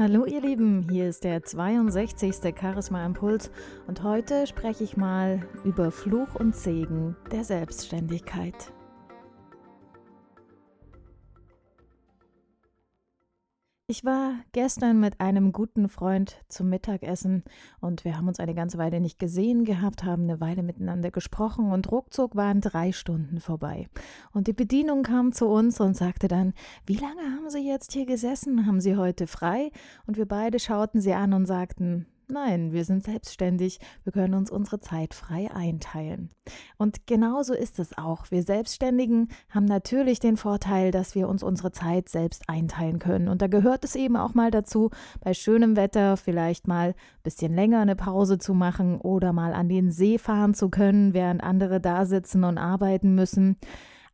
Hallo ihr Lieben, hier ist der 62. Charisma Impuls und heute spreche ich mal über Fluch und Segen der Selbstständigkeit. Ich war gestern mit einem guten Freund zum Mittagessen und wir haben uns eine ganze Weile nicht gesehen gehabt, haben eine Weile miteinander gesprochen und ruckzuck waren drei Stunden vorbei. Und die Bedienung kam zu uns und sagte dann, wie lange haben Sie jetzt hier gesessen? Haben Sie heute frei? Und wir beide schauten sie an und sagten, Nein, wir sind selbstständig, wir können uns unsere Zeit frei einteilen. Und genauso ist es auch. Wir Selbstständigen haben natürlich den Vorteil, dass wir uns unsere Zeit selbst einteilen können. Und da gehört es eben auch mal dazu, bei schönem Wetter vielleicht mal ein bisschen länger eine Pause zu machen oder mal an den See fahren zu können, während andere da sitzen und arbeiten müssen.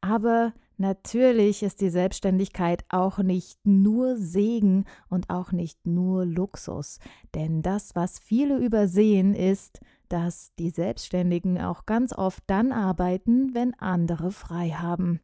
Aber Natürlich ist die Selbstständigkeit auch nicht nur Segen und auch nicht nur Luxus, denn das, was viele übersehen, ist, dass die Selbstständigen auch ganz oft dann arbeiten, wenn andere frei haben.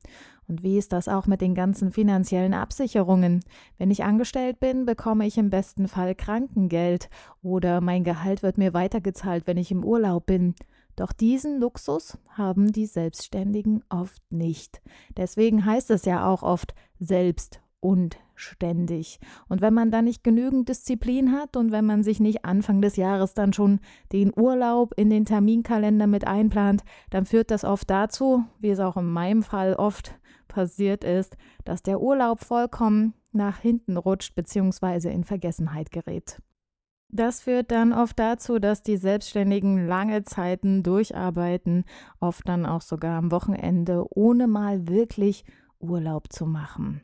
Und wie ist das auch mit den ganzen finanziellen Absicherungen? Wenn ich angestellt bin, bekomme ich im besten Fall Krankengeld oder mein Gehalt wird mir weitergezahlt, wenn ich im Urlaub bin. Doch diesen Luxus haben die Selbstständigen oft nicht. Deswegen heißt es ja auch oft selbst und ständig. Und wenn man dann nicht genügend Disziplin hat und wenn man sich nicht Anfang des Jahres dann schon den Urlaub in den Terminkalender mit einplant, dann führt das oft dazu, wie es auch in meinem Fall oft passiert ist, dass der Urlaub vollkommen nach hinten rutscht bzw. in Vergessenheit gerät. Das führt dann oft dazu, dass die Selbstständigen lange Zeiten durcharbeiten, oft dann auch sogar am Wochenende, ohne mal wirklich Urlaub zu machen.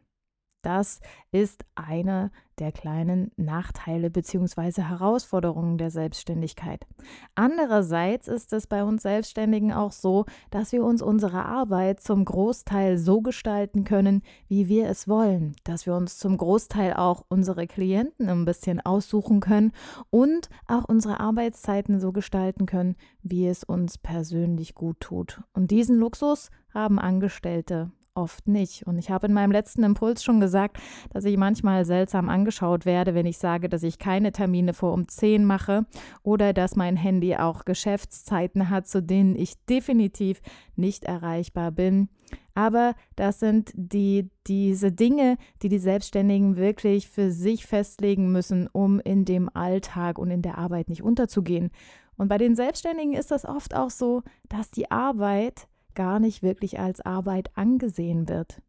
Das ist eine der kleinen Nachteile bzw. Herausforderungen der Selbstständigkeit. Andererseits ist es bei uns Selbstständigen auch so, dass wir uns unsere Arbeit zum Großteil so gestalten können, wie wir es wollen, dass wir uns zum Großteil auch unsere Klienten ein bisschen aussuchen können und auch unsere Arbeitszeiten so gestalten können, wie es uns persönlich gut tut. Und diesen Luxus haben Angestellte oft nicht. Und ich habe in meinem letzten Impuls schon gesagt, dass ich manchmal seltsam angeschaut werde, wenn ich sage, dass ich keine Termine vor um 10 mache oder dass mein Handy auch Geschäftszeiten hat, zu denen ich definitiv nicht erreichbar bin. Aber das sind die, diese Dinge, die die Selbstständigen wirklich für sich festlegen müssen, um in dem Alltag und in der Arbeit nicht unterzugehen. Und bei den Selbstständigen ist das oft auch so, dass die Arbeit gar nicht wirklich als Arbeit angesehen wird.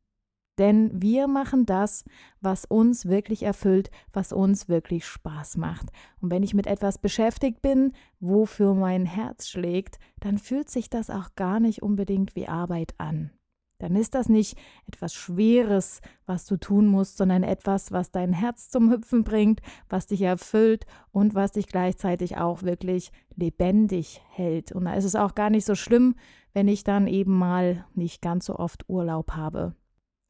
Denn wir machen das, was uns wirklich erfüllt, was uns wirklich Spaß macht. Und wenn ich mit etwas beschäftigt bin, wofür mein Herz schlägt, dann fühlt sich das auch gar nicht unbedingt wie Arbeit an. Dann ist das nicht etwas Schweres, was du tun musst, sondern etwas, was dein Herz zum Hüpfen bringt, was dich erfüllt und was dich gleichzeitig auch wirklich lebendig hält. Und da ist es auch gar nicht so schlimm, wenn ich dann eben mal nicht ganz so oft Urlaub habe.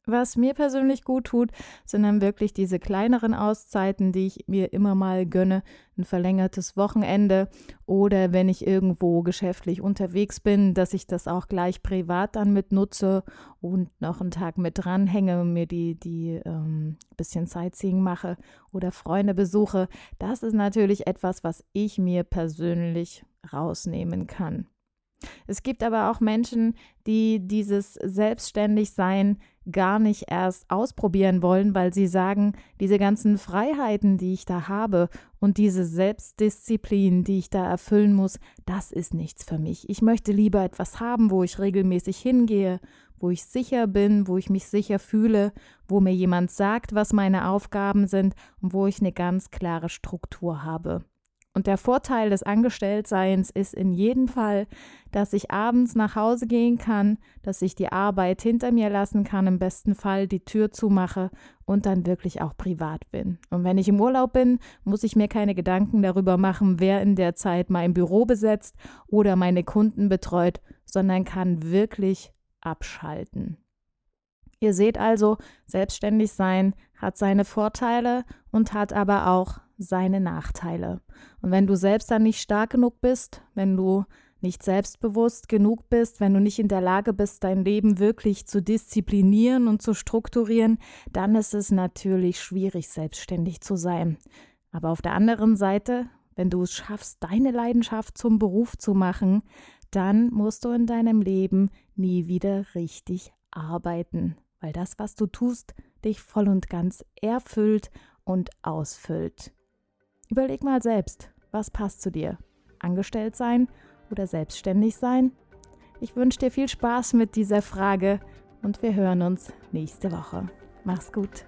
Was mir persönlich gut tut, sind dann wirklich diese kleineren Auszeiten, die ich mir immer mal gönne, ein verlängertes Wochenende oder wenn ich irgendwo geschäftlich unterwegs bin, dass ich das auch gleich privat dann mit nutze und noch einen Tag mit dranhänge mir die, die ähm, bisschen Sightseeing mache oder Freunde besuche. Das ist natürlich etwas, was ich mir persönlich rausnehmen kann. Es gibt aber auch Menschen, die dieses Selbstständigsein gar nicht erst ausprobieren wollen, weil sie sagen, diese ganzen Freiheiten, die ich da habe und diese Selbstdisziplin, die ich da erfüllen muss, das ist nichts für mich. Ich möchte lieber etwas haben, wo ich regelmäßig hingehe, wo ich sicher bin, wo ich mich sicher fühle, wo mir jemand sagt, was meine Aufgaben sind und wo ich eine ganz klare Struktur habe. Und der Vorteil des Angestelltseins ist in jedem Fall, dass ich abends nach Hause gehen kann, dass ich die Arbeit hinter mir lassen kann, im besten Fall die Tür zumache und dann wirklich auch privat bin. Und wenn ich im Urlaub bin, muss ich mir keine Gedanken darüber machen, wer in der Zeit mein Büro besetzt oder meine Kunden betreut, sondern kann wirklich abschalten. Ihr seht also, selbstständig sein hat seine Vorteile und hat aber auch seine Nachteile. Und wenn du selbst dann nicht stark genug bist, wenn du nicht selbstbewusst genug bist, wenn du nicht in der Lage bist, dein Leben wirklich zu disziplinieren und zu strukturieren, dann ist es natürlich schwierig, selbstständig zu sein. Aber auf der anderen Seite, wenn du es schaffst, deine Leidenschaft zum Beruf zu machen, dann musst du in deinem Leben nie wieder richtig arbeiten, weil das, was du tust, dich voll und ganz erfüllt und ausfüllt. Überleg mal selbst, was passt zu dir? Angestellt sein oder selbstständig sein? Ich wünsche dir viel Spaß mit dieser Frage und wir hören uns nächste Woche. Mach's gut.